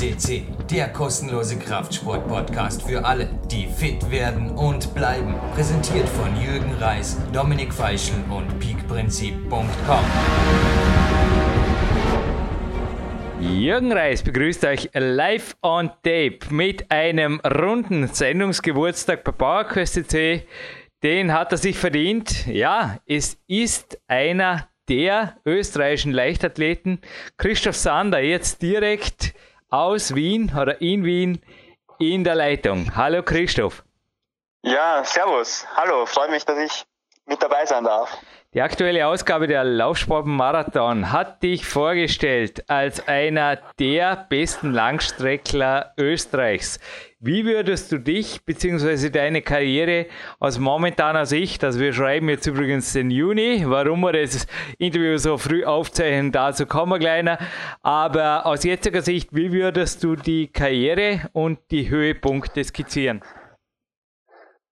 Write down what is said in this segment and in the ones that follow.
FCC, der kostenlose Kraftsport-Podcast für alle, die fit werden und bleiben. Präsentiert von Jürgen Reis, Dominik Feischl und peakprinzip.com. Jürgen Reis begrüßt euch live on tape mit einem runden Sendungsgeburtstag bei PowerQuest Den hat er sich verdient. Ja, es ist einer der österreichischen Leichtathleten. Christoph Sander jetzt direkt aus Wien oder in Wien in der Leitung. Hallo Christoph. Ja, servus. Hallo, freue mich, dass ich mit dabei sein darf. Die aktuelle Ausgabe der Laufsportmarathon hat dich vorgestellt als einer der besten Langstreckler Österreichs. Wie würdest du dich bzw. deine Karriere aus momentaner Sicht, also wir schreiben jetzt übrigens den Juni, warum wir das Interview so früh aufzeichnen, dazu kommen wir kleiner, aber aus jetziger Sicht, wie würdest du die Karriere und die Höhepunkte skizzieren?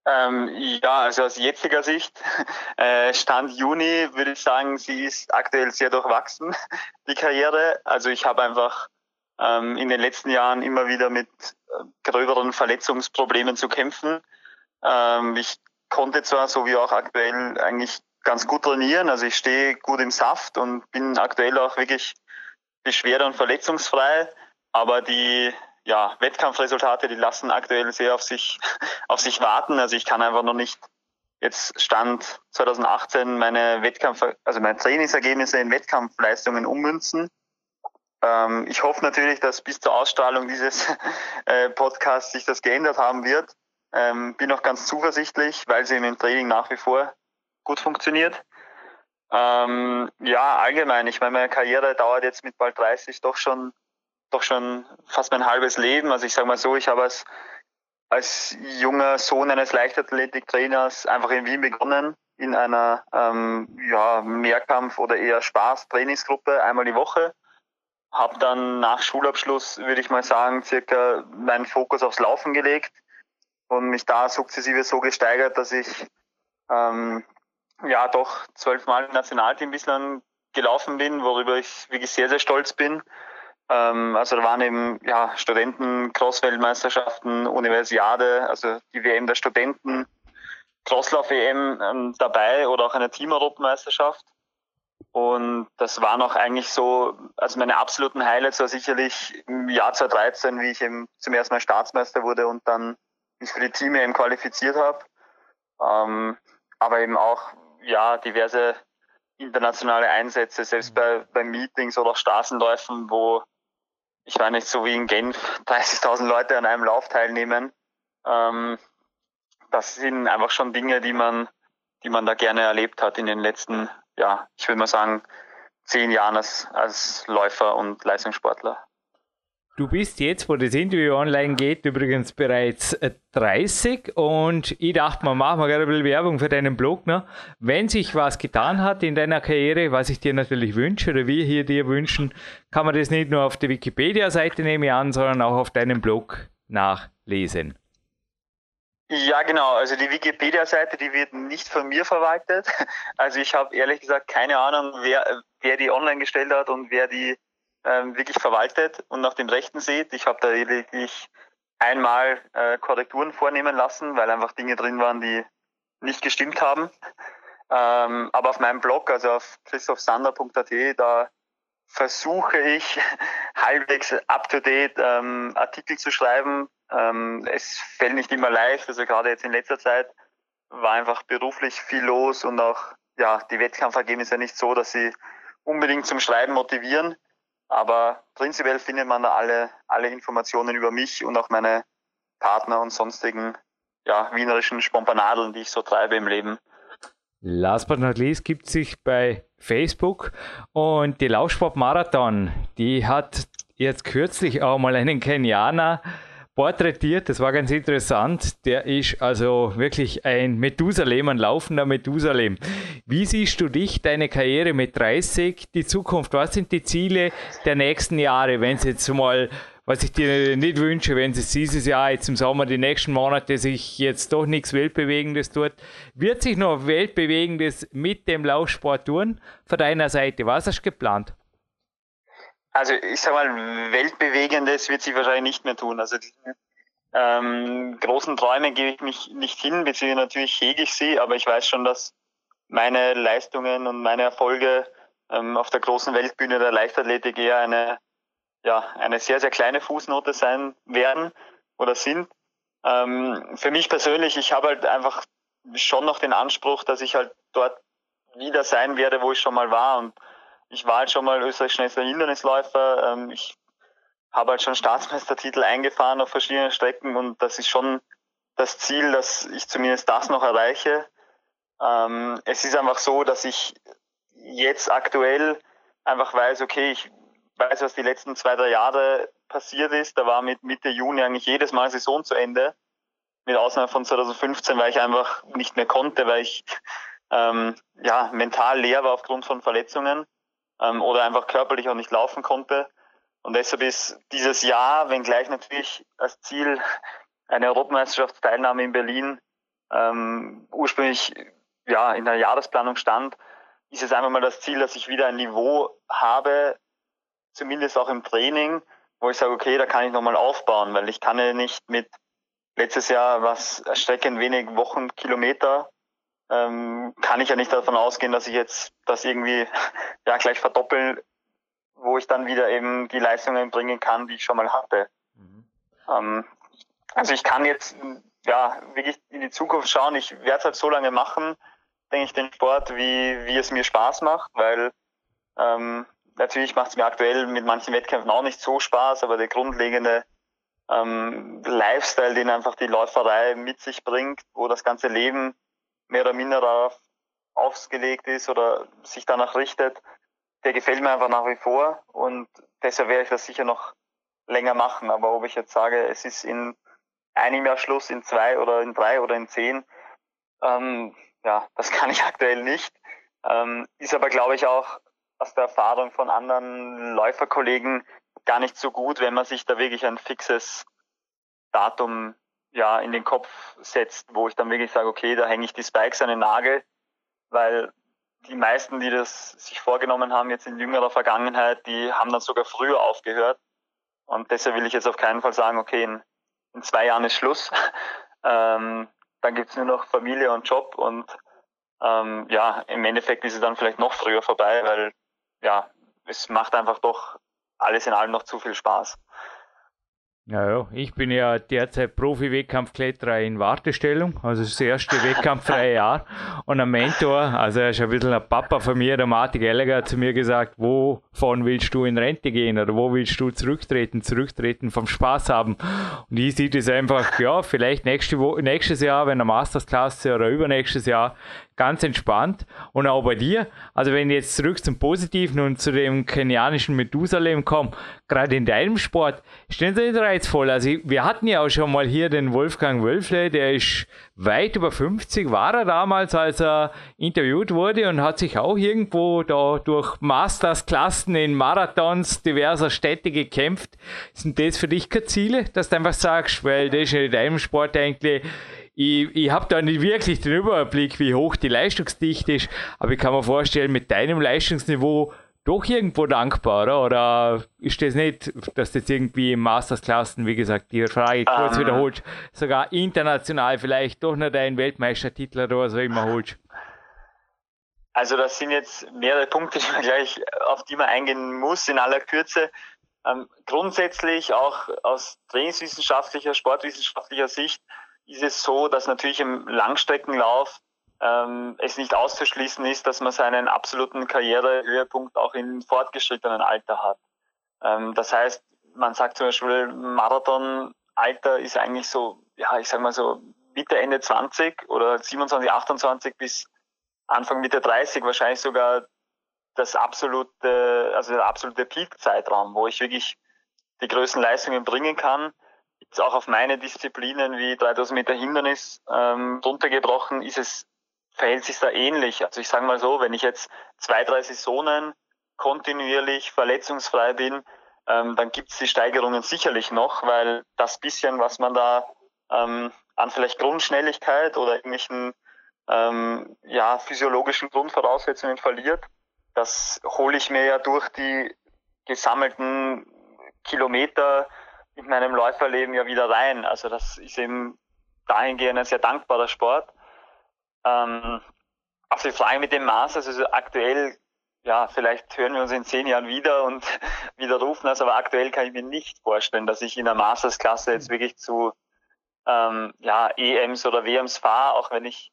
Ähm, ja, also aus jetziger Sicht, äh, Stand Juni würde ich sagen, sie ist aktuell sehr durchwachsen, die Karriere. Also ich habe einfach ähm, in den letzten Jahren immer wieder mit äh, gröberen Verletzungsproblemen zu kämpfen. Ähm, ich konnte zwar, so wie auch aktuell, eigentlich ganz gut trainieren. Also ich stehe gut im Saft und bin aktuell auch wirklich beschwerde- und verletzungsfrei. Aber die ja, Wettkampfresultate, die lassen aktuell sehr auf sich, auf sich warten. Also ich kann einfach noch nicht jetzt Stand 2018 meine Wettkampf, also meine Trainingsergebnisse in Wettkampfleistungen ummünzen. Ähm, ich hoffe natürlich, dass bis zur Ausstrahlung dieses äh, Podcasts sich das geändert haben wird. Ähm, bin auch ganz zuversichtlich, weil sie im Training nach wie vor gut funktioniert. Ähm, ja, allgemein, ich meine, meine Karriere dauert jetzt mit bald 30 doch schon doch schon fast mein halbes Leben. Also ich sage mal so, ich habe als, als junger Sohn eines Leichtathletiktrainers einfach in Wien begonnen, in einer ähm, ja, Mehrkampf- oder eher Spaß-Trainingsgruppe einmal die Woche. Habe dann nach Schulabschluss, würde ich mal sagen, circa meinen Fokus aufs Laufen gelegt und mich da sukzessive so gesteigert, dass ich ähm, ja doch zwölfmal im Nationalteam bislang gelaufen bin, worüber ich wirklich sehr, sehr stolz bin. Ähm, also da waren eben ja, Studenten, Cross-Weltmeisterschaften, Universiade, also die WM der Studenten, Crosslauf-WM ähm, dabei oder auch eine Team-Europameisterschaft. Und das waren auch eigentlich so, also meine absoluten Highlights war sicherlich im Jahr 2013, wie ich eben zum ersten Mal Staatsmeister wurde und dann mich für die Team EM qualifiziert habe. Ähm, aber eben auch ja diverse internationale Einsätze, selbst bei, bei Meetings oder auch Straßenläufen, wo ich meine, so wie in Genf 30.000 Leute an einem Lauf teilnehmen. Ähm, das sind einfach schon Dinge, die man, die man da gerne erlebt hat in den letzten, ja, ich würde mal sagen, zehn Jahren als, als Läufer und Leistungssportler. Du bist jetzt, wo das Interview online geht, übrigens bereits 30 äh, und ich dachte mal, machen wir gerade ein bisschen Werbung für deinen Blog. Ne? Wenn sich was getan hat in deiner Karriere, was ich dir natürlich wünsche oder wir hier dir wünschen, kann man das nicht nur auf der Wikipedia-Seite nehmen an, sondern auch auf deinem Blog nachlesen. Ja, genau. Also die Wikipedia-Seite, die wird nicht von mir verwaltet. Also ich habe ehrlich gesagt keine Ahnung, wer, wer die online gestellt hat und wer die ähm, wirklich verwaltet und nach dem Rechten sieht. Ich habe da lediglich einmal äh, Korrekturen vornehmen lassen, weil einfach Dinge drin waren, die nicht gestimmt haben. Ähm, aber auf meinem Blog, also auf christophsander.at, da versuche ich halbwegs up-to-date ähm, Artikel zu schreiben. Ähm, es fällt nicht immer leicht, also gerade jetzt in letzter Zeit war einfach beruflich viel los und auch ja die Wettkampfergebnisse nicht so, dass sie unbedingt zum Schreiben motivieren. Aber prinzipiell findet man da alle, alle Informationen über mich und auch meine Partner und sonstigen ja, wienerischen Spompanadeln, die ich so treibe im Leben. Last but not least gibt sich bei Facebook und die Laufsport-Marathon, die hat jetzt kürzlich auch mal einen Kenianer porträtiert. Das war ganz interessant. Der ist also wirklich ein Methusalem, ein laufender Methusalem. Wie siehst du dich, deine Karriere mit 30, die Zukunft? Was sind die Ziele der nächsten Jahre, wenn es jetzt mal was ich dir nicht wünsche, wenn es dieses Jahr, jetzt im Sommer, die nächsten Monate sich jetzt doch nichts Weltbewegendes tut, wird sich noch Weltbewegendes mit dem Laufsport tun von deiner Seite? Was hast du geplant? Also ich sag mal, weltbewegendes wird sie wahrscheinlich nicht mehr tun. Also diesen ähm, großen Träume gebe ich mich nicht hin, beziehungsweise natürlich hege ich sie, aber ich weiß schon, dass meine Leistungen und meine Erfolge ähm, auf der großen Weltbühne der Leichtathletik eher eine, ja, eine sehr, sehr kleine Fußnote sein werden oder sind. Ähm, für mich persönlich, ich habe halt einfach schon noch den Anspruch, dass ich halt dort wieder sein werde, wo ich schon mal war. Und ich war halt schon mal Österreichs schnellster Hindernisläufer. Ähm, ich habe halt schon Staatsmeistertitel eingefahren auf verschiedenen Strecken und das ist schon das Ziel, dass ich zumindest das noch erreiche. Ähm, es ist einfach so, dass ich jetzt aktuell einfach weiß, okay, ich weiß, was die letzten zwei, drei Jahre passiert ist. Da war mit Mitte Juni eigentlich jedes Mal Saison zu Ende. Mit Ausnahme von 2015, weil ich einfach nicht mehr konnte, weil ich ähm, ja, mental leer war aufgrund von Verletzungen ähm, oder einfach körperlich auch nicht laufen konnte. Und deshalb ist dieses Jahr, wenngleich natürlich als Ziel eine Europameisterschaftsteilnahme in Berlin ähm, ursprünglich ja in der Jahresplanung stand, ist es einfach mal das Ziel, dass ich wieder ein Niveau habe, zumindest auch im Training, wo ich sage, okay, da kann ich nochmal aufbauen, weil ich kann ja nicht mit letztes Jahr was erschreckend wenig Wochen, Kilometer, ähm, kann ich ja nicht davon ausgehen, dass ich jetzt das irgendwie ja gleich verdoppeln wo ich dann wieder eben die Leistungen bringen kann, die ich schon mal hatte. Mhm. Ähm, also ich kann jetzt ja wirklich in die Zukunft schauen. Ich werde es halt so lange machen, denke ich, den Sport, wie, wie es mir Spaß macht, weil ähm, natürlich macht es mir aktuell mit manchen Wettkämpfen auch nicht so Spaß, aber der grundlegende ähm, Lifestyle, den einfach die Läuferei mit sich bringt, wo das ganze Leben mehr oder minder darauf ausgelegt ist oder sich danach richtet, der gefällt mir einfach nach wie vor und deshalb werde ich das sicher noch länger machen. Aber ob ich jetzt sage, es ist in einem Jahr Schluss, in zwei oder in drei oder in zehn, ähm, ja, das kann ich aktuell nicht. Ähm, ist aber, glaube ich, auch aus der Erfahrung von anderen Läuferkollegen gar nicht so gut, wenn man sich da wirklich ein fixes Datum ja in den Kopf setzt, wo ich dann wirklich sage, okay, da hänge ich die Spikes an den Nagel, weil die meisten, die das sich vorgenommen haben, jetzt in jüngerer Vergangenheit, die haben dann sogar früher aufgehört. Und deshalb will ich jetzt auf keinen Fall sagen, okay, in, in zwei Jahren ist Schluss. ähm, dann gibt's nur noch Familie und Job und ähm, ja, im Endeffekt ist es dann vielleicht noch früher vorbei, weil ja, es macht einfach doch alles in allem noch zu viel Spaß. Ja, ich bin ja derzeit Profi-Wettkampfkletterer in Wartestellung, also das erste wettkampffreie Jahr. Und ein Mentor, also er ist ein bisschen ein Papa von mir, der Martin Gallagher, hat zu mir gesagt, wovon willst du in Rente gehen oder wo willst du zurücktreten, zurücktreten vom Spaß haben. Und ich sehe das einfach, ja, vielleicht nächste nächstes Jahr, wenn er Mastersklasse oder übernächstes Jahr, ganz entspannt. Und auch bei dir, also wenn ich jetzt zurück zum Positiven und zu dem kenianischen Methusalem komme, gerade in deinem Sport, ist das nicht reizvoll. Also wir hatten ja auch schon mal hier den Wolfgang Wölfle, der ist weit über 50, war er damals, als er interviewt wurde und hat sich auch irgendwo da durch Mastersklassen in Marathons diverser Städte gekämpft. Sind das für dich keine Ziele, dass du einfach sagst, weil das ist in deinem Sport eigentlich ich, ich habe da nicht wirklich den Überblick, wie hoch die Leistungsdichte ist, aber ich kann mir vorstellen, mit deinem Leistungsniveau doch irgendwo dankbar, oder? Oder ist das nicht, dass das irgendwie im Mastersklassen, wie gesagt, die Frage kurz um. Ähm. wiederholt, sogar international vielleicht doch noch deinen Weltmeistertitel oder was auch immer holst? Also das sind jetzt mehrere Punkte, die man gleich, auf die man eingehen muss in aller Kürze. Ähm, grundsätzlich auch aus trainingswissenschaftlicher, sportwissenschaftlicher Sicht ist es so, dass natürlich im Langstreckenlauf ähm, es nicht auszuschließen ist, dass man seinen absoluten Karrierehöhepunkt auch im fortgeschrittenen Alter hat. Ähm, das heißt, man sagt zum Beispiel, Marathonalter ist eigentlich so, ja, ich sag mal so Mitte, Ende 20 oder 27, 28 bis Anfang Mitte 30 wahrscheinlich sogar das absolute, also der absolute Peak-Zeitraum, wo ich wirklich die größten Leistungen bringen kann jetzt auch auf meine Disziplinen wie 3000 Meter Hindernis ähm, runtergebrochen, ist es, verhält sich da ähnlich. Also ich sage mal so, wenn ich jetzt zwei, drei Saisonen kontinuierlich verletzungsfrei bin, ähm, dann gibt es die Steigerungen sicherlich noch, weil das bisschen, was man da ähm, an vielleicht Grundschnelligkeit oder irgendwelchen ähm, ja, physiologischen Grundvoraussetzungen verliert, das hole ich mir ja durch die gesammelten Kilometer in meinem Läuferleben ja wieder rein. Also das ist eben dahingehend ein sehr dankbarer Sport. Ähm, auf die Frage mit dem Masters, also aktuell, ja, vielleicht hören wir uns in zehn Jahren wieder und wieder rufen das, aber aktuell kann ich mir nicht vorstellen, dass ich in der Masters-Klasse jetzt wirklich zu ähm, ja, EMs oder WMs fahre, auch wenn ich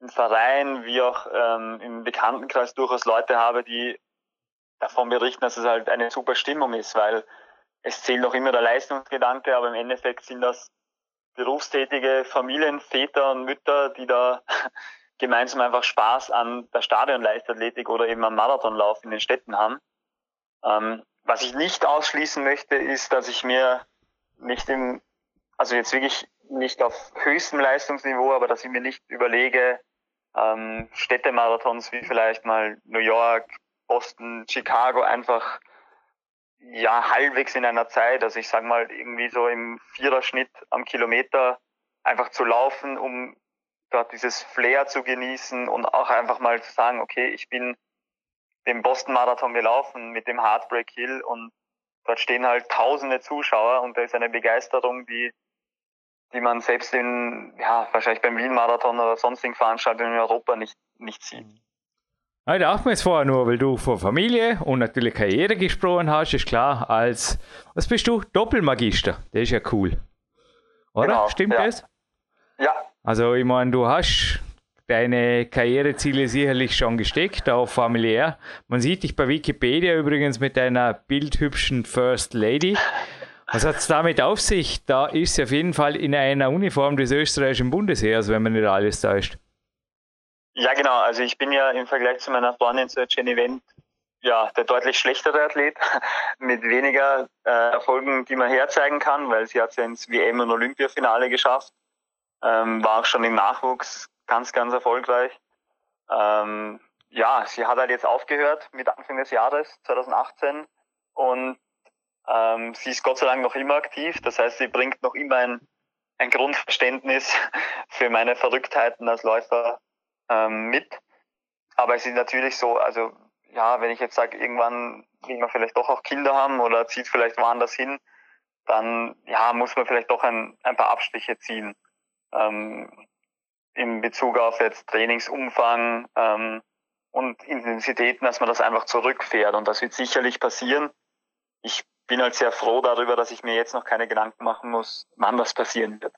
im Verein wie auch ähm, im Bekanntenkreis durchaus Leute habe, die davon berichten, dass es halt eine super Stimmung ist, weil es zählt noch immer der Leistungsgedanke, aber im Endeffekt sind das berufstätige Familien, Väter und Mütter, die da gemeinsam einfach Spaß an der Stadionleichtathletik oder eben am Marathonlauf in den Städten haben. Ähm, was ich nicht ausschließen möchte, ist, dass ich mir nicht im, also jetzt wirklich nicht auf höchstem Leistungsniveau, aber dass ich mir nicht überlege, ähm, Städtemarathons wie vielleicht mal New York, Boston, Chicago einfach ja halbwegs in einer Zeit, also ich sage mal irgendwie so im Viererschnitt am Kilometer einfach zu laufen, um dort dieses Flair zu genießen und auch einfach mal zu sagen, okay, ich bin den Boston Marathon gelaufen mit dem Heartbreak Hill und dort stehen halt tausende Zuschauer und da ist eine Begeisterung, die die man selbst in, ja, wahrscheinlich beim Wien-Marathon oder sonstigen Veranstaltungen in Europa nicht, nicht sieht. Ich dachte mir jetzt vorher nur, weil du von Familie und natürlich Karriere gesprochen hast, ist klar, als, was bist du? Doppelmagister. Das ist ja cool. Oder? Genau, Stimmt ja. das? Ja. Also, ich meine, du hast deine Karriereziele sicherlich schon gesteckt, auch familiär. Man sieht dich bei Wikipedia übrigens mit deiner bildhübschen First Lady. Was hat es damit auf sich? Da ist sie auf jeden Fall in einer Uniform des österreichischen Bundesheers, wenn man nicht alles täuscht. Ja, genau. Also ich bin ja im Vergleich zu meiner Freundin, zu Jenny Wendt, ja, der deutlich schlechtere Athlet mit weniger äh, Erfolgen, die man herzeigen kann, weil sie hat es ja ins WM- und Olympiafinale geschafft, ähm, war auch schon im Nachwuchs ganz, ganz erfolgreich. Ähm, ja, sie hat halt jetzt aufgehört mit Anfang des Jahres 2018 und ähm, sie ist Gott sei Dank noch immer aktiv. Das heißt, sie bringt noch immer ein, ein Grundverständnis für meine Verrücktheiten als Läufer ähm, mit. Aber es ist natürlich so, also ja, wenn ich jetzt sage, irgendwann will man vielleicht doch auch Kinder haben oder zieht vielleicht woanders hin, dann ja, muss man vielleicht doch ein, ein paar Abstriche ziehen. Ähm, in Bezug auf jetzt Trainingsumfang ähm, und Intensitäten, dass man das einfach zurückfährt. Und das wird sicherlich passieren. Ich bin halt sehr froh darüber, dass ich mir jetzt noch keine Gedanken machen muss, wann das passieren wird.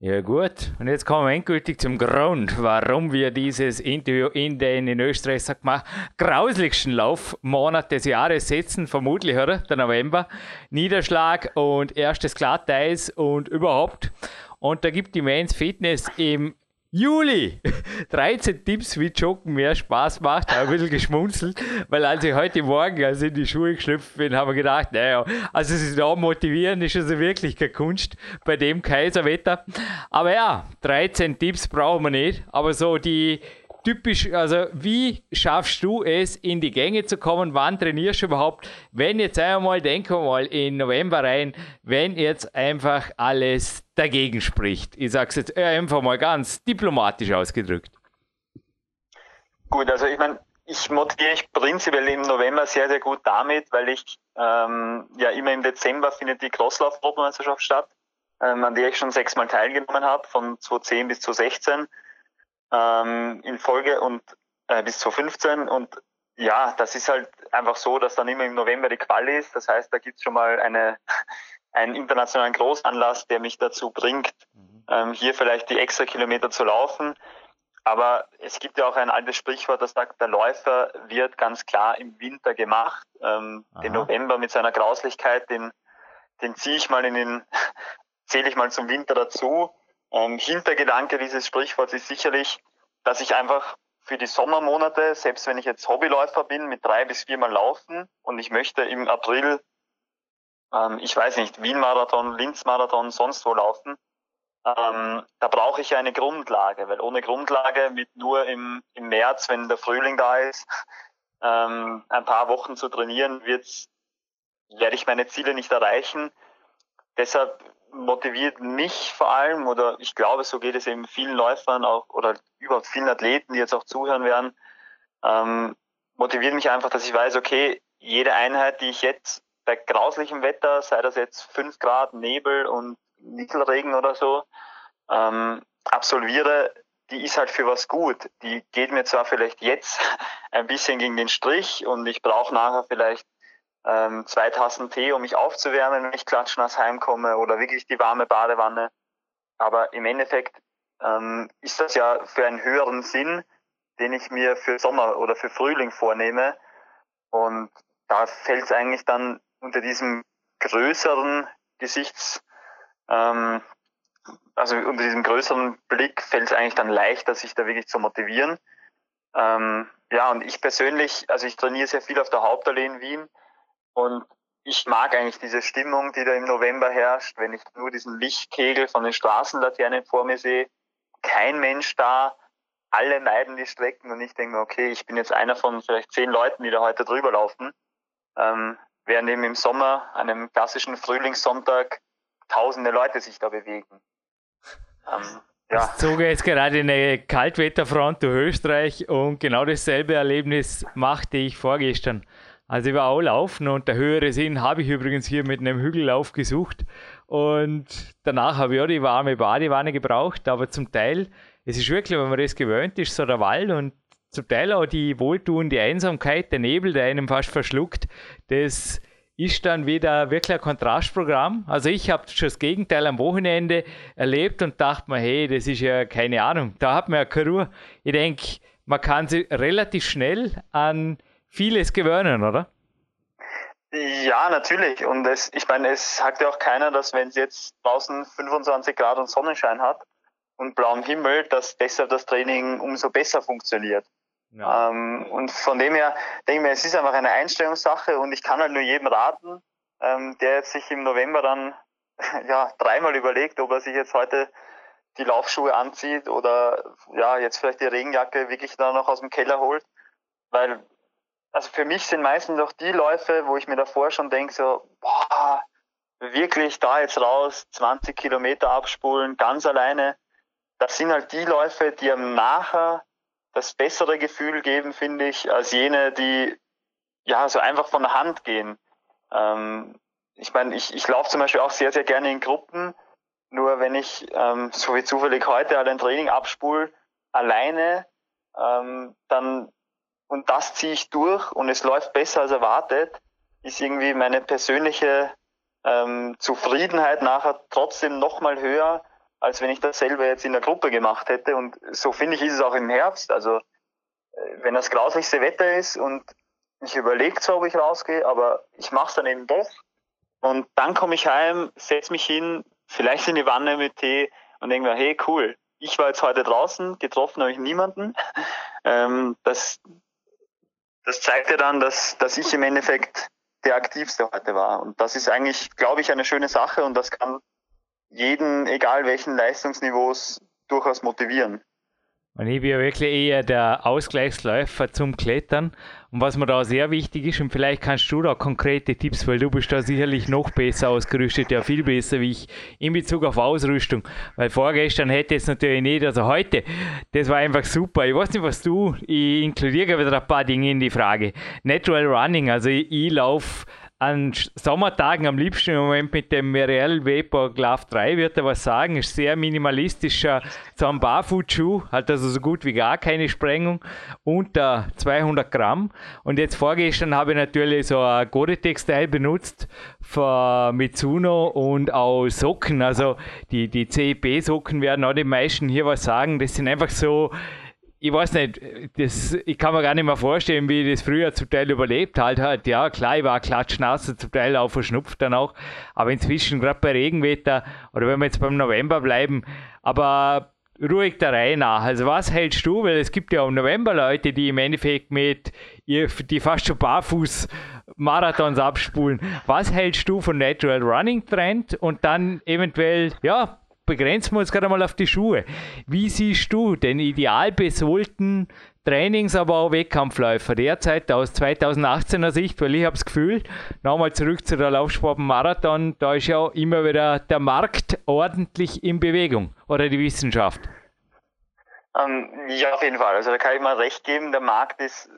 Ja gut, und jetzt kommen wir endgültig zum Grund, warum wir dieses Interview in den in Österreich, sag mal, grauslichsten Laufmonat des Jahres setzen, vermutlich, oder? Der November. Niederschlag und erstes Glatteis und überhaupt. Und da gibt die Men's Fitness im Juli! 13 Tipps, wie Joggen mehr Spaß macht. Habe ein bisschen geschmunzelt, weil als ich heute Morgen also in die Schuhe geschlüpft bin, habe ich gedacht, naja, also es ist da motivieren, ist also wirklich keine Kunst bei dem Kaiserwetter. Aber ja, 13 Tipps brauchen wir nicht. Aber so die typisch, also wie schaffst du es, in die Gänge zu kommen? Wann trainierst du überhaupt? Wenn jetzt einmal, denken wir mal in November rein, wenn jetzt einfach alles dagegen spricht. Ich sage es jetzt einfach mal ganz diplomatisch ausgedrückt. Gut, also ich meine, ich motiviere mich prinzipiell im November sehr, sehr gut damit, weil ich ähm, ja immer im Dezember findet die Crosslauf-Europameisterschaft statt, ähm, an der ich schon sechsmal teilgenommen habe, von 2010 bis 2016 ähm, in Folge und äh, bis 2015 und ja, das ist halt einfach so, dass dann immer im November die Quali ist. Das heißt, da gibt's schon mal eine, einen internationalen Großanlass, der mich dazu bringt, mhm. ähm, hier vielleicht die extra Kilometer zu laufen. Aber es gibt ja auch ein altes Sprichwort, das sagt, der Läufer wird ganz klar im Winter gemacht. Ähm, den November mit seiner Grauslichkeit, den, den ziehe ich mal in den, zähle ich mal zum Winter dazu. Ähm, Hintergedanke dieses Sprichworts ist sicherlich, dass ich einfach für die Sommermonate, selbst wenn ich jetzt Hobbyläufer bin, mit drei bis viermal laufen und ich möchte im April, ähm, ich weiß nicht, Wien-Marathon, Linz-Marathon, sonst wo laufen, ähm, da brauche ich eine Grundlage, weil ohne Grundlage mit nur im, im März, wenn der Frühling da ist, ähm, ein paar Wochen zu trainieren, wird's, werde ich meine Ziele nicht erreichen. Deshalb motiviert mich vor allem, oder ich glaube, so geht es eben vielen Läufern auch oder überhaupt vielen Athleten, die jetzt auch zuhören werden, ähm, motiviert mich einfach, dass ich weiß, okay, jede Einheit, die ich jetzt bei grauslichem Wetter, sei das jetzt 5 Grad, Nebel und Nieselregen oder so, ähm, absolviere, die ist halt für was gut. Die geht mir zwar vielleicht jetzt ein bisschen gegen den Strich und ich brauche nachher vielleicht ähm, zwei Tassen Tee, um mich aufzuwärmen, wenn ich klatschnass heimkomme oder wirklich die warme Badewanne. Aber im Endeffekt ähm, ist das ja für einen höheren Sinn, den ich mir für Sommer oder für Frühling vornehme. Und da fällt es eigentlich dann unter diesem größeren Gesichts, ähm, also unter diesem größeren Blick fällt es eigentlich dann leichter, sich da wirklich zu motivieren. Ähm, ja, und ich persönlich, also ich trainiere sehr viel auf der Hauptallee in Wien und ich mag eigentlich diese Stimmung, die da im November herrscht, wenn ich nur diesen Lichtkegel von den Straßenlaternen vor mir sehe, kein Mensch da, alle meiden die Strecken und ich denke mir, okay, ich bin jetzt einer von vielleicht zehn Leuten, die da heute drüber laufen. Ähm, während eben im Sommer, einem klassischen Frühlingssonntag, tausende Leute sich da bewegen. Ähm, ja. Ich zog jetzt gerade eine Kaltwetterfront durch Österreich und genau dasselbe Erlebnis machte ich vorgestern. Also ich war auch laufen und der höhere Sinn habe ich übrigens hier mit einem Hügellauf gesucht. Und danach habe ich auch die warme Badewanne gebraucht, aber zum Teil, es ist wirklich, wenn man das gewöhnt ist, so der Wald und zum Teil auch die wohltuende Einsamkeit, der Nebel, der einem fast verschluckt, das ist dann wieder wirklich ein Kontrastprogramm. Also ich habe schon das Gegenteil am Wochenende erlebt und dachte mir, hey, das ist ja keine Ahnung, da hat man ja keine Ruhe. Ich denke, man kann sich relativ schnell an vieles gewöhnen, oder? Ja, natürlich. Und es, ich meine, es sagt ja auch keiner, dass wenn es jetzt draußen 25 Grad und Sonnenschein hat und blauen Himmel, dass deshalb das Training umso besser funktioniert. Ja. Ähm, und von dem her denke ich mir, es ist einfach eine Einstellungssache und ich kann halt nur jedem raten, ähm, der jetzt sich im November dann ja dreimal überlegt, ob er sich jetzt heute die Laufschuhe anzieht oder ja jetzt vielleicht die Regenjacke wirklich dann noch aus dem Keller holt, weil also für mich sind meistens auch die Läufe, wo ich mir davor schon denke, so, boah, wirklich da jetzt raus, 20 Kilometer abspulen, ganz alleine. Das sind halt die Läufe, die am nachher das bessere Gefühl geben, finde ich, als jene, die ja so einfach von der Hand gehen. Ähm, ich meine, ich, ich laufe zum Beispiel auch sehr, sehr gerne in Gruppen. Nur wenn ich, ähm, so wie zufällig heute, halt ein Training abspule, alleine, ähm, dann und das ziehe ich durch und es läuft besser als erwartet, ist irgendwie meine persönliche ähm, Zufriedenheit nachher trotzdem nochmal höher, als wenn ich das selber jetzt in der Gruppe gemacht hätte. Und so finde ich, ist es auch im Herbst. Also äh, wenn das grauslichste Wetter ist und ich überlege zwar, ob ich rausgehe, aber ich mache es dann eben doch. Und dann komme ich heim, setze mich hin, vielleicht in die Wanne mit Tee und denke mir, hey, cool, ich war jetzt heute draußen, getroffen habe ich niemanden. Ähm, das, das zeigt ja dann, dass, dass ich im Endeffekt der Aktivste heute war. Und das ist eigentlich, glaube ich, eine schöne Sache und das kann jeden, egal welchen Leistungsniveaus, durchaus motivieren. Und ich bin ja wirklich eher der Ausgleichsläufer zum Klettern. Und was mir da sehr wichtig ist, und vielleicht kannst du da konkrete Tipps, weil du bist da sicherlich noch besser ausgerüstet, ja viel besser wie ich in Bezug auf Ausrüstung. Weil vorgestern hätte es natürlich nicht, also heute, das war einfach super. Ich weiß nicht, was du, ich inkludiere wieder ein paar Dinge in die Frage. Natural Running, also ich, ich laufe an Sommertagen am liebsten im Moment mit dem Merrell Vapor Glove 3 wird er was sagen. Ist sehr minimalistischer, so ein Barfußschuh, hat also so gut wie gar keine Sprengung, unter 200 Gramm. Und jetzt vorgestern habe ich natürlich so ein Gore-Tex-Teil benutzt von Mitsuno und auch Socken. Also die, die CEP-Socken werden auch den meisten hier was sagen. Das sind einfach so ich weiß nicht, das, ich kann mir gar nicht mehr vorstellen, wie ich das früher zum Teil überlebt halt hat. Ja, klar, ich war klatschnass, zum Teil auch verschnupft dann auch. Aber inzwischen, gerade bei Regenwetter oder wenn wir jetzt beim November bleiben, aber ruhig der Reihe nach. Also was hältst du, weil es gibt ja auch im November Leute, die im Endeffekt mit, die fast schon barfuß Marathons abspulen. Was hältst du von Natural Running Trend und dann eventuell, ja, begrenzen wir uns gerade mal auf die Schuhe. Wie siehst du den ideal besohlten Trainings, aber auch Wettkampfläufer derzeit aus 2018er Sicht, weil ich habe das Gefühl, nochmal zurück zu der Laufsport da ist ja immer wieder der Markt ordentlich in Bewegung oder die Wissenschaft. Ähm, ja, auf jeden Fall. Also da kann ich mal recht geben, der Markt ist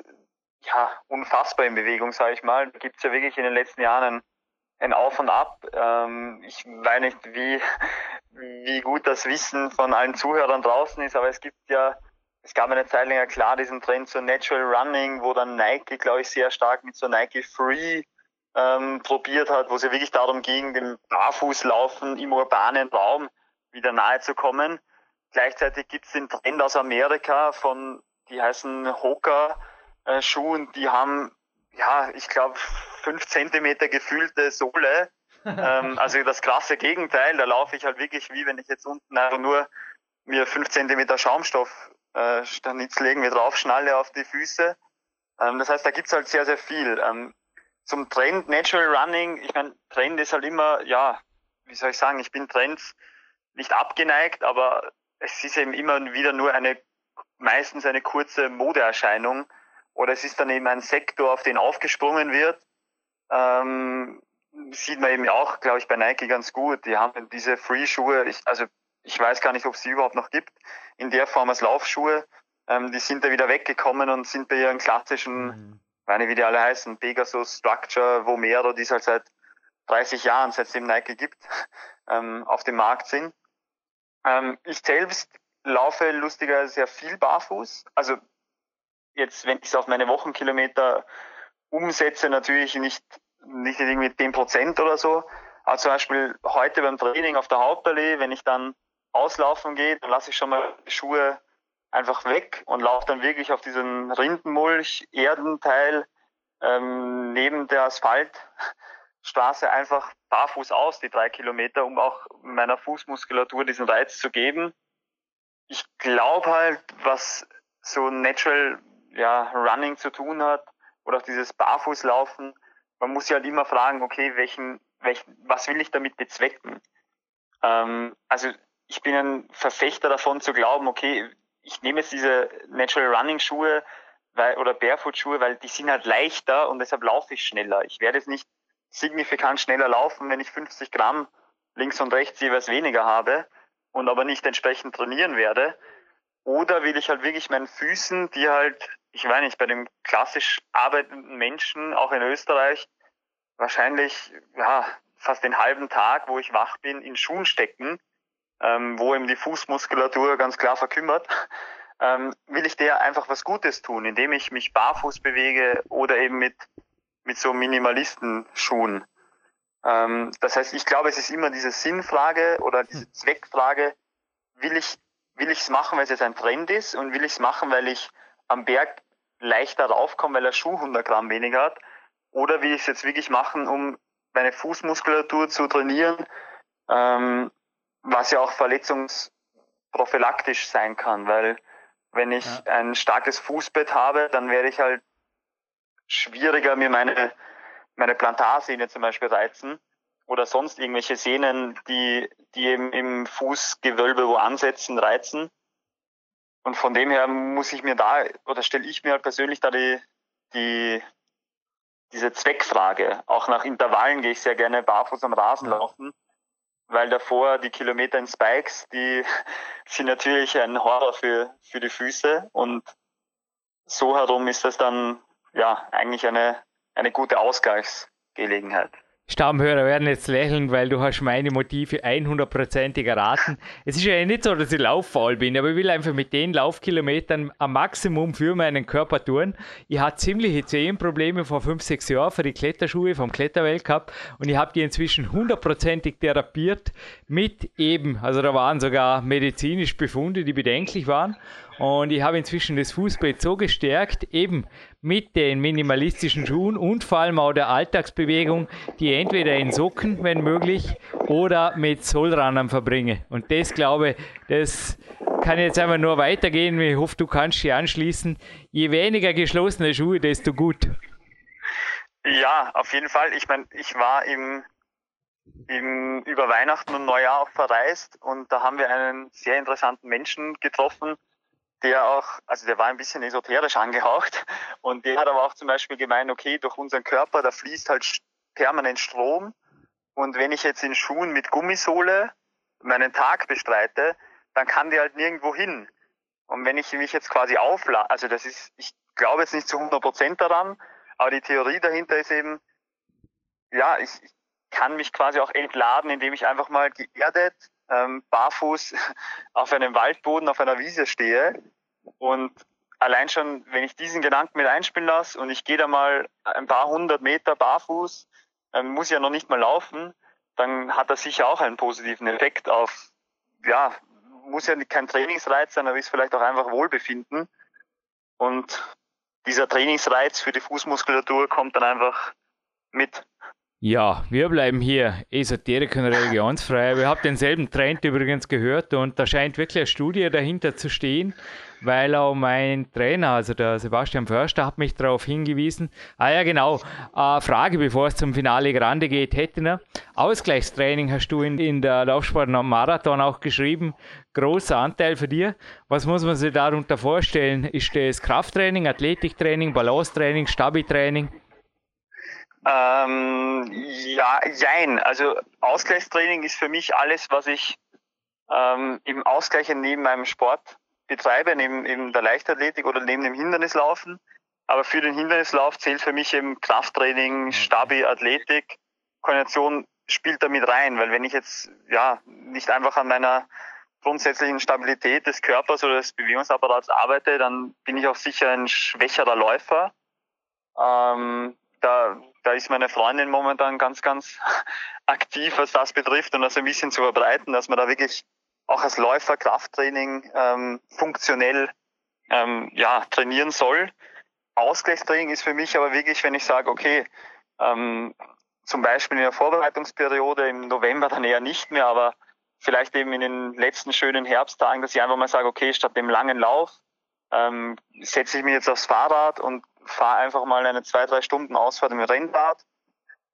ja, unfassbar in Bewegung, sage ich mal. Da gibt es ja wirklich in den letzten Jahren ein, ein Auf und Ab. Ähm, ich weiß nicht, wie, wie gut das Wissen von allen Zuhörern draußen ist, aber es gibt ja, es gab eine Zeit lang ja klar diesen Trend zur Natural Running, wo dann Nike, glaube ich, sehr stark mit so Nike Free ähm, probiert hat, wo es ja wirklich darum ging, dem Barfußlaufen im urbanen Raum wieder nahe zu kommen. Gleichzeitig gibt es den Trend aus Amerika von, die heißen Hoka-Schuhen, die haben, ja, ich glaube, fünf Zentimeter gefühlte Sohle. ähm, also das krasse Gegenteil, da laufe ich halt wirklich wie wenn ich jetzt unten einfach nur mir fünf Zentimeter Schaumstoff äh, legen wir drauf, schnalle auf die Füße. Ähm, das heißt, da gibt's halt sehr, sehr viel. Ähm, zum Trend Natural Running, ich meine, Trend ist halt immer, ja, wie soll ich sagen, ich bin Trends nicht abgeneigt, aber es ist eben immer wieder nur eine, meistens eine kurze Modeerscheinung oder es ist dann eben ein Sektor, auf den aufgesprungen wird. Ähm, sieht man eben auch, glaube ich, bei Nike ganz gut. Die haben diese Free-Schuhe, ich, also ich weiß gar nicht, ob es die überhaupt noch gibt, in der Form als Laufschuhe. Ähm, die sind da wieder weggekommen und sind bei ihren klassischen, mhm. meine wie die alle heißen, Pegasus, Structure, Vomero, die es halt seit 30 Jahren, seitdem Nike gibt, ähm, auf dem Markt sind. Ähm, ich selbst laufe lustigerweise sehr viel barfuß. Also jetzt, wenn ich es auf meine Wochenkilometer umsetze, natürlich nicht, nicht irgendwie 10 Prozent oder so. Aber zum Beispiel heute beim Training auf der Hauptallee, wenn ich dann auslaufen gehe, dann lasse ich schon mal die Schuhe einfach weg und laufe dann wirklich auf diesen Rindenmulch, Erdenteil ähm, neben der Asphalt Straße einfach barfuß aus, die drei Kilometer, um auch meiner Fußmuskulatur diesen Reiz zu geben. Ich glaube halt, was so Natural ja, Running zu tun hat oder auch dieses Barfußlaufen, man muss sich halt immer fragen, okay, welchen, welchen, was will ich damit bezwecken? Ähm, also ich bin ein Verfechter davon zu glauben, okay, ich nehme jetzt diese Natural Running Schuhe weil, oder Barefoot Schuhe, weil die sind halt leichter und deshalb laufe ich schneller. Ich werde es nicht signifikant schneller laufen, wenn ich 50 Gramm links und rechts jeweils weniger habe und aber nicht entsprechend trainieren werde. Oder will ich halt wirklich meinen Füßen, die halt, ich weiß nicht, bei dem klassisch arbeitenden Menschen, auch in Österreich, wahrscheinlich ja, fast den halben Tag, wo ich wach bin, in Schuhen stecken, ähm, wo eben die Fußmuskulatur ganz klar verkümmert, ähm, will ich der einfach was Gutes tun, indem ich mich barfuß bewege oder eben mit mit so Minimalistenschuhen. Ähm, das heißt, ich glaube, es ist immer diese Sinnfrage oder diese hm. Zweckfrage, will ich will ich es machen, weil es jetzt ein Trend ist und will ich es machen, weil ich am Berg leichter raufkomme, weil der Schuh 100 Gramm weniger hat oder will ich es jetzt wirklich machen, um meine Fußmuskulatur zu trainieren, ähm, was ja auch verletzungsprophylaktisch sein kann, weil wenn ich ja. ein starkes Fußbett habe, dann werde ich halt schwieriger, mir meine, meine Plantarsehne zum Beispiel reizen oder sonst irgendwelche Sehnen, die, die eben im Fußgewölbe wo ansetzen, reizen. Und von dem her muss ich mir da, oder stelle ich mir halt persönlich da die, die, diese Zweckfrage. Auch nach Intervallen gehe ich sehr gerne barfuß am Rasen laufen, weil davor die Kilometer in Spikes, die sind natürlich ein Horror für, für die Füße und so herum ist das dann ja, eigentlich eine, eine gute Ausgleichsgelegenheit. Stammhörer werden jetzt lächeln, weil du hast meine Motive 100%ig erraten. Es ist ja nicht so, dass ich lauffaul bin, aber ich will einfach mit den Laufkilometern am Maximum für meinen Körper tun. Ich hatte ziemliche Zehenprobleme vor 5, 6 Jahren für die Kletterschuhe vom Kletterweltcup und ich habe die inzwischen 100%ig therapiert mit eben, also da waren sogar medizinisch Befunde, die bedenklich waren. Und ich habe inzwischen das Fußbett so gestärkt, eben mit den minimalistischen Schuhen und vor allem auch der Alltagsbewegung, die entweder in Socken, wenn möglich, oder mit Sollrannern verbringe. Und das glaube das kann jetzt einfach nur weitergehen. Ich hoffe, du kannst dich anschließen. Je weniger geschlossene Schuhe, desto gut. Ja, auf jeden Fall. Ich meine, ich war im, im, über Weihnachten und Neujahr auch verreist und da haben wir einen sehr interessanten Menschen getroffen, der auch, also der war ein bisschen esoterisch angehaucht und der hat aber auch zum Beispiel gemeint, okay, durch unseren Körper, da fließt halt permanent Strom und wenn ich jetzt in Schuhen mit Gummisohle meinen Tag bestreite, dann kann die halt nirgendwo hin. Und wenn ich mich jetzt quasi auflade, also das ist, ich glaube jetzt nicht zu 100 Prozent daran, aber die Theorie dahinter ist eben, ja, ich, ich kann mich quasi auch entladen, indem ich einfach mal geerdet, ähm, barfuß auf einem Waldboden, auf einer Wiese stehe und allein schon, wenn ich diesen Gedanken mit einspielen lasse und ich gehe da mal ein paar hundert Meter barfuß, ähm, muss ja noch nicht mal laufen, dann hat das sicher auch einen positiven Effekt auf, ja, muss ja kein Trainingsreiz sein, aber ist vielleicht auch einfach Wohlbefinden. Und dieser Trainingsreiz für die Fußmuskulatur kommt dann einfach mit. Ja, wir bleiben hier esoterik und religionsfrei. Wir haben denselben Trend übrigens gehört und da scheint wirklich eine Studie dahinter zu stehen, weil auch mein Trainer, also der Sebastian Förster, hat mich darauf hingewiesen. Ah ja, genau. Äh, Frage, bevor es zum Finale Grande geht, Hettener. Ausgleichstraining hast du in, in der Laufsport Marathon auch geschrieben. Großer Anteil für dir. Was muss man sich darunter vorstellen? Ist das Krafttraining, Athletiktraining, Balancetraining, Stabi-Training? Ähm, ja, jein. Also Ausgleichstraining ist für mich alles, was ich ähm, im Ausgleich neben meinem Sport betreibe, neben, neben der Leichtathletik oder neben dem Hindernislaufen. Aber für den Hindernislauf zählt für mich eben Krafttraining, Stabi, Athletik, Koordination spielt damit rein, weil wenn ich jetzt ja nicht einfach an meiner grundsätzlichen Stabilität des Körpers oder des Bewegungsapparats arbeite, dann bin ich auch sicher ein schwächerer Läufer. Ähm, da da ist meine Freundin momentan ganz, ganz aktiv, was das betrifft und das ein bisschen zu verbreiten, dass man da wirklich auch als Läufer Krafttraining ähm, funktionell ähm, ja, trainieren soll. Ausgleichstraining ist für mich aber wirklich, wenn ich sage, okay, ähm, zum Beispiel in der Vorbereitungsperiode im November dann eher nicht mehr, aber vielleicht eben in den letzten schönen Herbsttagen, dass ich einfach mal sage, okay, statt dem langen Lauf ähm, setze ich mich jetzt aufs Fahrrad und fahre einfach mal eine zwei, drei Stunden Ausfahrt im Rennbad.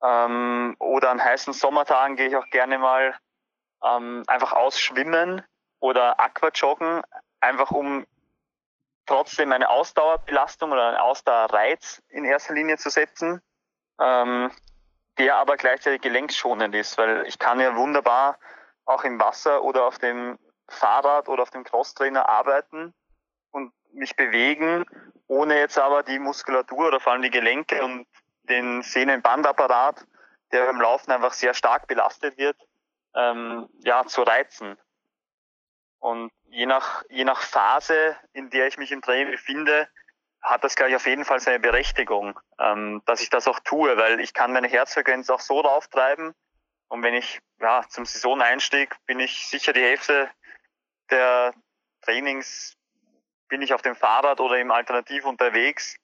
Ähm, oder an heißen Sommertagen gehe ich auch gerne mal ähm, einfach ausschwimmen oder Aquajoggen, einfach um trotzdem eine Ausdauerbelastung oder einen Ausdauerreiz in erster Linie zu setzen, ähm, der aber gleichzeitig gelenkschonend ist, weil ich kann ja wunderbar auch im Wasser oder auf dem Fahrrad oder auf dem Crosstrainer arbeiten und mich bewegen ohne jetzt aber die Muskulatur oder vor allem die Gelenke und den Sehnenbandapparat, der beim Laufen einfach sehr stark belastet wird, ähm, ja, zu reizen. Und je nach, je nach Phase, in der ich mich im Training befinde, hat das, glaube ich, auf jeden Fall seine Berechtigung, ähm, dass ich das auch tue, weil ich kann meine Herzfrequenz auch so rauftreiben. Und wenn ich ja, zum Saisoneinstieg bin ich sicher die Hälfte der Trainings bin ich auf dem Fahrrad oder im Alternativ unterwegs,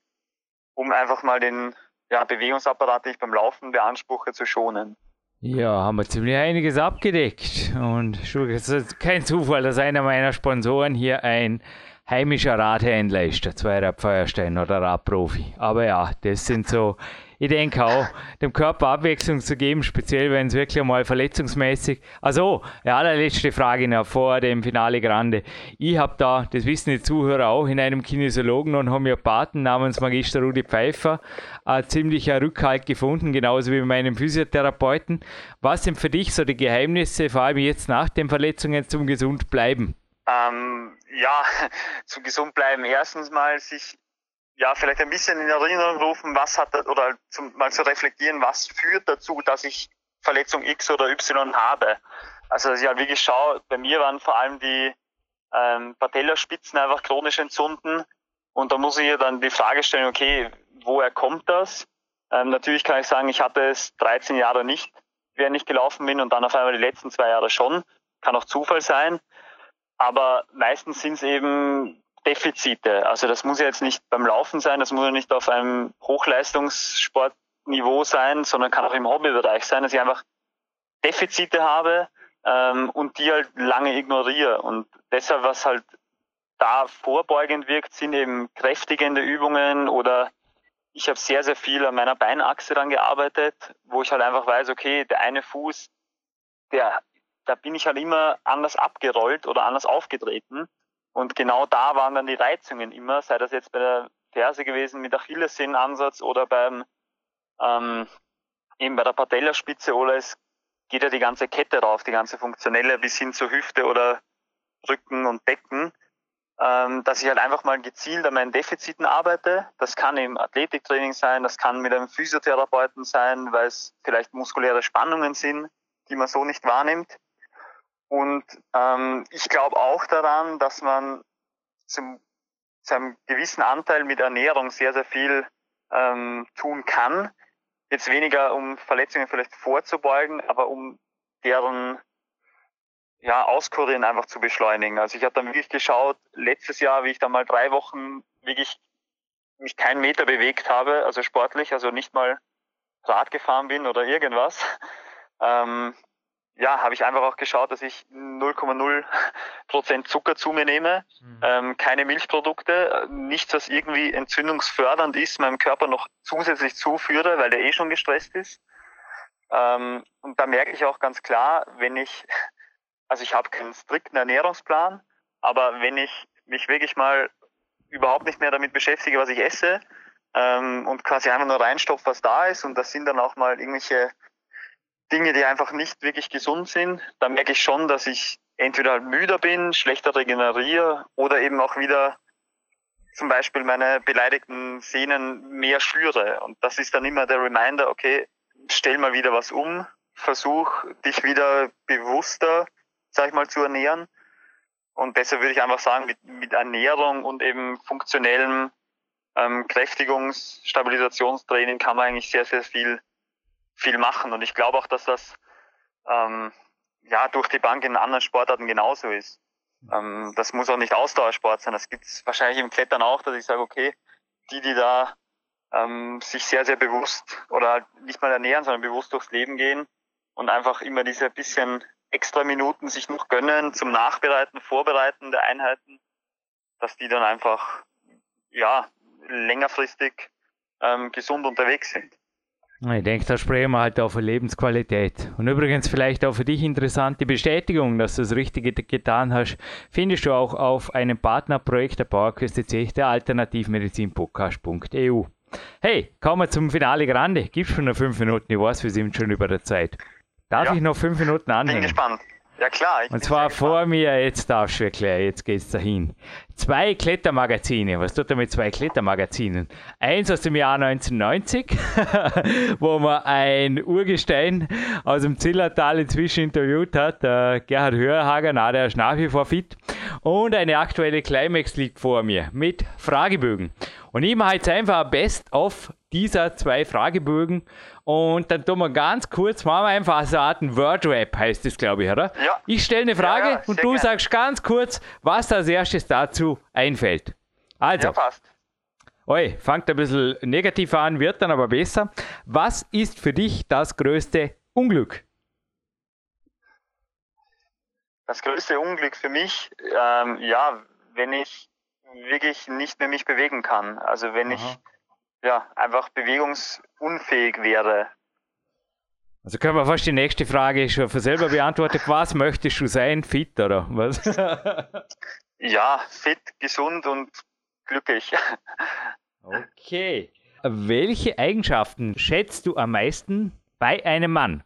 um einfach mal den ja, Bewegungsapparat, den ich beim Laufen beanspruche, zu schonen. Ja, haben wir ziemlich einiges abgedeckt. Und es ist kein Zufall, dass einer meiner Sponsoren hier ein heimischer Radhändler ist, der Zweirad Feuerstein oder Radprofi. Aber ja, das sind so ich denke auch, dem Körper Abwechslung zu geben, speziell wenn es wirklich mal verletzungsmäßig. Also, ja, allerletzte Frage noch vor dem Finale Grande. Ich habe da, das wissen die Zuhörer auch, in einem Kinesiologen und Homöopathen namens Magister Rudi Pfeiffer ein ziemlicher Rückhalt gefunden, genauso wie bei meinem Physiotherapeuten. Was sind für dich so die Geheimnisse, vor allem jetzt nach den Verletzungen zum gesund bleiben? Ähm, ja, zum gesund bleiben. Erstens mal sich ja, vielleicht ein bisschen in Erinnerung rufen, was hat, oder zum, mal zu reflektieren, was führt dazu, dass ich Verletzung X oder Y habe. Also, dass ich halt wirklich schaue, bei mir waren vor allem die ähm, Patellaspitzen einfach chronisch entzünden. Und da muss ich ja dann die Frage stellen, okay, woher kommt das? Ähm, natürlich kann ich sagen, ich hatte es 13 Jahre nicht, während ich gelaufen bin und dann auf einmal die letzten zwei Jahre schon. Kann auch Zufall sein. Aber meistens sind es eben Defizite. Also das muss ja jetzt nicht beim Laufen sein, das muss ja nicht auf einem Hochleistungssportniveau sein, sondern kann auch im Hobbybereich sein, dass ich einfach Defizite habe ähm, und die halt lange ignoriere. Und deshalb, was halt da vorbeugend wirkt, sind eben kräftigende Übungen oder ich habe sehr, sehr viel an meiner Beinachse dann gearbeitet, wo ich halt einfach weiß, okay, der eine Fuß, der, da bin ich halt immer anders abgerollt oder anders aufgetreten. Und genau da waren dann die Reizungen immer, sei das jetzt bei der Ferse gewesen mit Achillessehnenansatz oder beim ähm, eben bei der Patellaspitze oder es geht ja die ganze Kette rauf, die ganze funktionelle bis hin zur Hüfte oder Rücken und Becken. ähm, dass ich halt einfach mal gezielt an meinen Defiziten arbeite. Das kann im Athletiktraining sein, das kann mit einem Physiotherapeuten sein, weil es vielleicht muskuläre Spannungen sind, die man so nicht wahrnimmt. Und ähm, ich glaube auch daran, dass man zum, zu einem gewissen Anteil mit Ernährung sehr, sehr viel ähm, tun kann. Jetzt weniger, um Verletzungen vielleicht vorzubeugen, aber um deren ja, Auskurieren einfach zu beschleunigen. Also ich habe dann wirklich geschaut, letztes Jahr, wie ich dann mal drei Wochen wirklich mich keinen Meter bewegt habe, also sportlich, also nicht mal Rad gefahren bin oder irgendwas. Ähm, ja, habe ich einfach auch geschaut, dass ich 0,0 Prozent Zucker zu mir nehme, mhm. ähm, keine Milchprodukte, nichts, was irgendwie entzündungsfördernd ist, meinem Körper noch zusätzlich zuführe, weil der eh schon gestresst ist. Ähm, und da merke ich auch ganz klar, wenn ich, also ich habe keinen strikten Ernährungsplan, aber wenn ich mich wirklich mal überhaupt nicht mehr damit beschäftige, was ich esse, ähm, und quasi einfach nur reinstopfe, was da ist, und das sind dann auch mal irgendwelche Dinge, die einfach nicht wirklich gesund sind, dann merke ich schon, dass ich entweder müder bin, schlechter regeneriere oder eben auch wieder zum Beispiel meine beleidigten Sehnen mehr schüre. Und das ist dann immer der Reminder, okay, stell mal wieder was um, versuch dich wieder bewusster, sag ich mal, zu ernähren. Und deshalb würde ich einfach sagen, mit, mit Ernährung und eben funktionellem ähm, Kräftigungs-, Stabilisationstraining kann man eigentlich sehr, sehr viel viel machen. Und ich glaube auch, dass das ähm, ja durch die Bank in anderen Sportarten genauso ist. Ähm, das muss auch nicht Ausdauersport sein. Das gibt es wahrscheinlich im Klettern auch, dass ich sage, okay, die, die da ähm, sich sehr, sehr bewusst oder nicht mal ernähren, sondern bewusst durchs Leben gehen und einfach immer diese bisschen extra Minuten sich noch gönnen zum Nachbereiten, Vorbereiten der Einheiten, dass die dann einfach ja längerfristig ähm, gesund unterwegs sind. Ich denke, da sprechen wir halt auch von Lebensqualität. Und übrigens vielleicht auch für dich interessante Bestätigung, dass du das Richtige getan hast, findest du auch auf einem Partnerprojekt der Bauerküste C, der Alternativmedizinpodcast.eu. Hey, kommen wir zum Finale Grande. Gibst schon noch fünf Minuten? Ich weiß, wir sind schon über der Zeit. Darf ja. ich noch fünf Minuten anhängen? Bin gespannt. Ja klar. Und zwar vor mir, jetzt darfst du erklären, jetzt geht's dahin. Zwei Klettermagazine. Was tut er mit zwei Klettermagazinen? Eins aus dem Jahr 1990, wo man ein Urgestein aus dem Zillertal inzwischen interviewt hat, der Gerhard Hörhager, na, der ist nach wie vor fit. Und eine aktuelle Climax liegt vor mir mit Fragebögen. Und ich mache jetzt einfach Best-of dieser zwei Fragebögen und dann tun wir ganz kurz, machen wir einfach so eine Art Word-Rap, heißt das, glaube ich, oder? Ja. Ich stelle eine Frage ja, ja, und du gern. sagst ganz kurz, was als erstes dazu einfällt. Also. Ja, passt. Oi, fangt ein bisschen negativ an, wird dann aber besser. Was ist für dich das größte Unglück? Das größte Unglück für mich, ähm, ja, wenn ich wirklich nicht mehr mich bewegen kann. Also wenn Aha. ich ja, einfach bewegungsunfähig wäre. Also können wir fast die nächste Frage schon für selber beantworten. Was möchtest du sein? Fit oder was? ja, fit, gesund und glücklich. Okay. Welche Eigenschaften schätzt du am meisten bei einem Mann?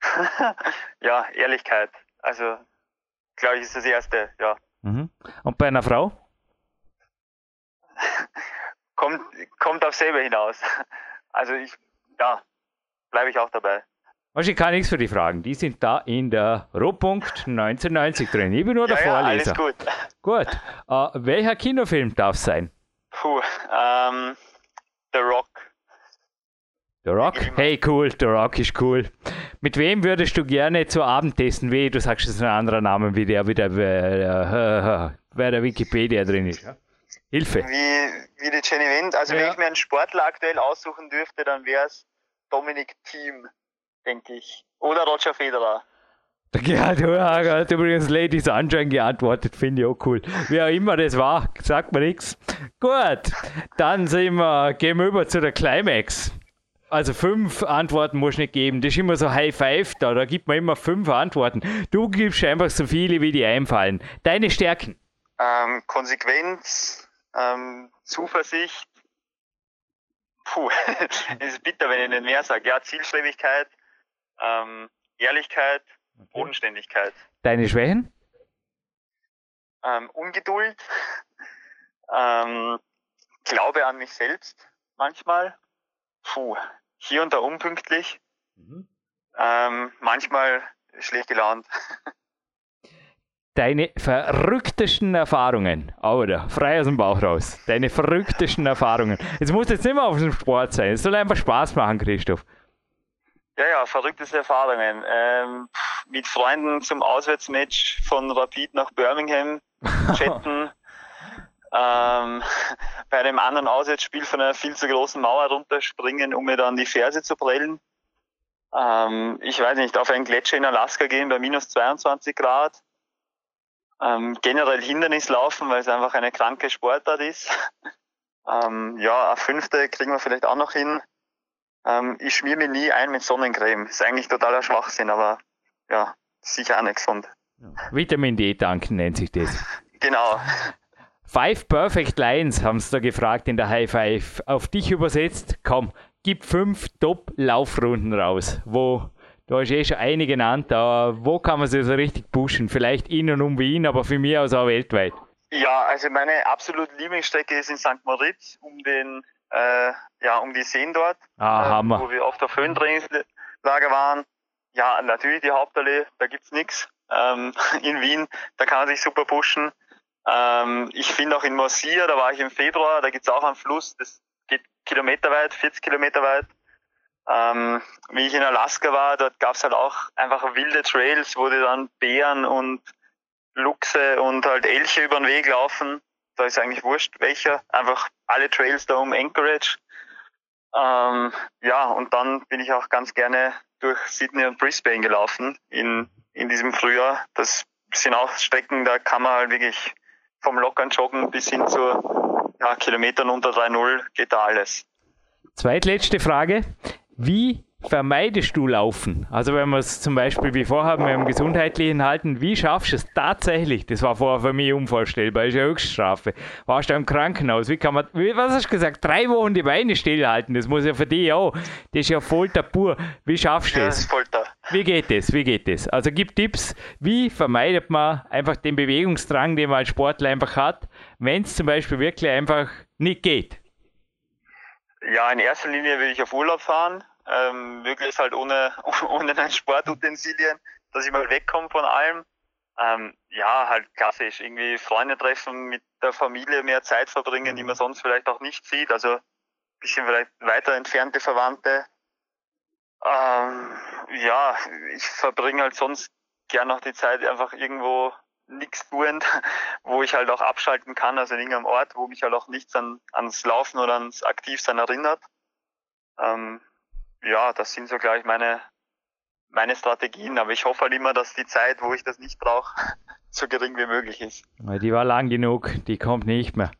ja, Ehrlichkeit. Also, glaube ich, ist das Erste, ja. Mhm. Und bei einer Frau? kommt, kommt auf selber hinaus. Also ich, ja, bleibe ich auch dabei. Also ich kann nichts für die Fragen. Die sind da in der Rohpunkt 1990 drin. Ich bin nur der ja, Vorleser. Ja, alles gut. Gut. Uh, welcher Kinofilm darf es sein? Puh, ähm, The Rock. The Rock? Hey, cool, The Rock ist cool. Mit wem würdest du gerne zu Abend testen? Wie, du sagst jetzt ein anderer Name, wie der wieder bei der Wikipedia drin ist. Ja? Hilfe. Wie, wie die Jenny Wendt. Also ja. wenn ich mir einen Sportler aktuell aussuchen dürfte, dann wäre es Dominik Thiem, denke ich. Oder Roger Federer. Der Gerhard Hörhager hat übrigens Ladies Sunshine geantwortet, finde ich auch cool. Wer auch immer das war, sagt mir nichts. Gut, dann sind wir, gehen wir über zu der Climax. Also fünf Antworten muss nicht geben. Das ist immer so High Five da. Da gibt man immer fünf Antworten. Du gibst einfach so viele, wie die einfallen. Deine Stärken? Ähm, Konsequenz, ähm, Zuversicht, puh, es ist bitter, wenn ich nicht mehr sage. Ja, Zielstrebigkeit, ähm, Ehrlichkeit, okay. Bodenständigkeit. Deine Schwächen? Ähm, Ungeduld, ähm, Glaube an mich selbst manchmal, puh, hier und da unpünktlich, mhm. ähm, manchmal schlecht gelaunt. Deine verrücktesten Erfahrungen, oder? Frei aus dem Bauch raus. Deine verrücktesten Erfahrungen. Es muss jetzt nicht mehr auf dem Sport sein. Es soll einfach Spaß machen, Christoph. Ja, ja, verrückteste Erfahrungen. Ähm, mit Freunden zum Auswärtsmatch von Rapid nach Birmingham chatten. ähm, bei einem anderen Auswärtsspiel von einer viel zu großen Mauer runterspringen, um mir dann die Ferse zu prellen. Ähm, ich weiß nicht, auf einen Gletscher in Alaska gehen bei minus 22 Grad. Ähm, generell Hindernislaufen, weil es einfach eine kranke Sportart ist. ähm, ja, eine fünfte kriegen wir vielleicht auch noch hin. Ähm, ich schmier mir nie ein mit Sonnencreme. Ist eigentlich totaler Schwachsinn, aber ja, sicher auch nicht gesund. Vitamin D-Tanken nennt sich das. Genau. Five Perfect Lines haben sie da gefragt in der High Five. Auf dich übersetzt, komm, gib fünf Top-Laufrunden raus, wo Du hast eh schon eine genannt, aber wo kann man sich so richtig pushen? Vielleicht in und um Wien, aber für mich aus auch weltweit. Ja, also meine absolute Lieblingsstrecke ist in St. Moritz, um den, äh, ja, um die Seen dort, ah, äh, Hammer. wo wir auf der Föhntrainingslager waren. Ja, natürlich die Hauptallee, da gibt's nichts. Ähm, in Wien, da kann man sich super pushen. Ähm, ich finde auch in Morsia, da war ich im Februar, da gibt's auch einen Fluss, das geht kilometerweit, 40 Kilometer weit. Ähm, wie ich in Alaska war, dort gab es halt auch einfach wilde Trails, wo die dann Bären und Luchse und halt Elche über den Weg laufen. Da ist eigentlich wurscht welcher. Einfach alle Trails da um Anchorage. Ähm, ja, und dann bin ich auch ganz gerne durch Sydney und Brisbane gelaufen in, in diesem Frühjahr. Das sind auch Strecken, da kann man halt wirklich vom lockeren Joggen bis hin zu ja, Kilometern unter 3,0 geht da alles. Zweitletzte Frage. Wie vermeidest du Laufen? Also wenn wir es zum Beispiel wie vorher mit dem Gesundheitlichen halten, wie schaffst du es tatsächlich? Das war vorher für mich unvorstellbar, ist ja Höchststrafe. Warst du im Krankenhaus? Wie kann man, wie, was hast du gesagt, drei Wochen die Beine stillhalten? Das muss ja für dich auch, das ist ja Folter pur. Wie schaffst du das? das ist Folter. Wie geht das? Wie geht das? Also gib Tipps, wie vermeidet man einfach den Bewegungsdrang, den man als Sportler einfach hat, wenn es zum Beispiel wirklich einfach nicht geht? Ja, in erster Linie will ich auf Urlaub fahren. Ähm, möglichst halt ohne, ohne ein Sportutensilien, dass ich mal wegkomme von allem. Ähm, ja, halt klassisch. Irgendwie Freunde treffen, mit der Familie mehr Zeit verbringen, die man sonst vielleicht auch nicht sieht. Also bisschen vielleicht weiter entfernte Verwandte. Ähm, ja, ich verbringe halt sonst gern noch die Zeit einfach irgendwo nichts tuend, wo ich halt auch abschalten kann, also in irgendeinem Ort, wo mich halt auch nichts an, ans Laufen oder ans Aktivsein erinnert. Ähm, ja, das sind so gleich meine, meine Strategien, aber ich hoffe halt immer, dass die Zeit, wo ich das nicht brauche, so gering wie möglich ist. Die war lang genug, die kommt nicht mehr.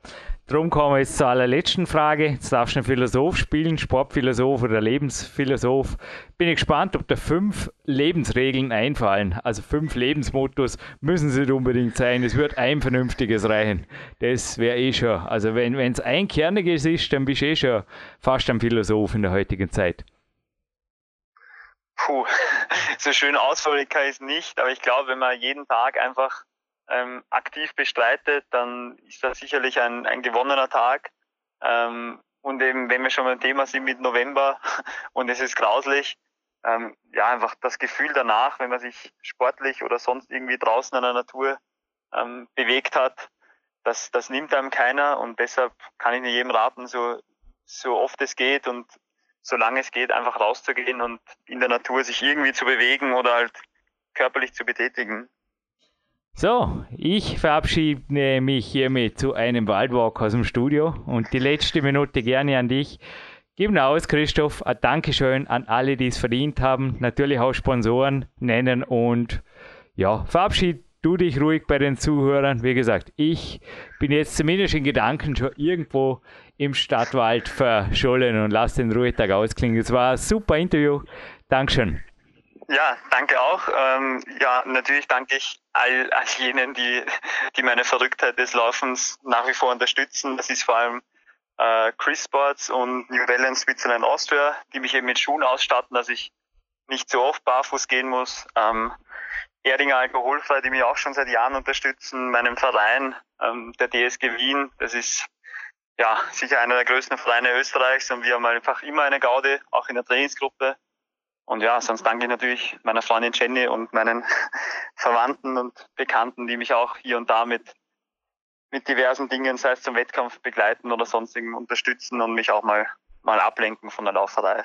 Drum kommen wir jetzt zur allerletzten Frage. Jetzt darfst du einen Philosoph spielen, Sportphilosoph oder Lebensphilosoph. Bin ich gespannt, ob da fünf Lebensregeln einfallen. Also fünf Lebensmottos müssen sie unbedingt sein. Es wird ein vernünftiges reichen. Das wäre eh schon. Also wenn es ein kerniges ist, dann bist du eh schon fast ein Philosoph in der heutigen Zeit. Puh, so schön ausführlich kann ich es nicht, aber ich glaube, wenn man jeden Tag einfach ähm, aktiv bestreitet, dann ist das sicherlich ein, ein gewonnener Tag. Ähm, und eben, wenn wir schon beim Thema sind mit November und es ist grauslich, ähm, ja, einfach das Gefühl danach, wenn man sich sportlich oder sonst irgendwie draußen in der Natur ähm, bewegt hat, das, das nimmt einem keiner und deshalb kann ich nur jedem raten, so, so oft es geht und solange es geht, einfach rauszugehen und in der Natur sich irgendwie zu bewegen oder halt körperlich zu betätigen. So, ich verabschiede mich hiermit zu einem Waldwalk aus dem Studio und die letzte Minute gerne an dich. Gib aus, Christoph, ein Dankeschön an alle, die es verdient haben. Natürlich auch Sponsoren nennen und ja, verabschied du dich ruhig bei den Zuhörern. Wie gesagt, ich bin jetzt zumindest in Gedanken schon irgendwo im Stadtwald verschollen und lass den Ruhetag ausklingen. Es war ein super Interview. Dankeschön. Ja, danke auch. Ähm, ja, natürlich danke ich all, all jenen, die, die meine Verrücktheit des Laufens nach wie vor unterstützen. Das ist vor allem äh, Chris Sports und New Balance Switzerland Austria, die mich eben mit Schuhen ausstatten, dass ich nicht so oft barfuß gehen muss. Ähm, Erdinger Alkoholfrei, die mich auch schon seit Jahren unterstützen, meinem Verein, ähm, der DSG Wien. Das ist ja sicher einer der größten Vereine Österreichs und wir haben einfach immer eine Gaude, auch in der Trainingsgruppe. Und ja, sonst danke ich natürlich meiner Freundin Jenny und meinen Verwandten und Bekannten, die mich auch hier und da mit, mit diversen Dingen, sei es zum Wettkampf begleiten oder sonstigen unterstützen und mich auch mal, mal ablenken von der Lauferei.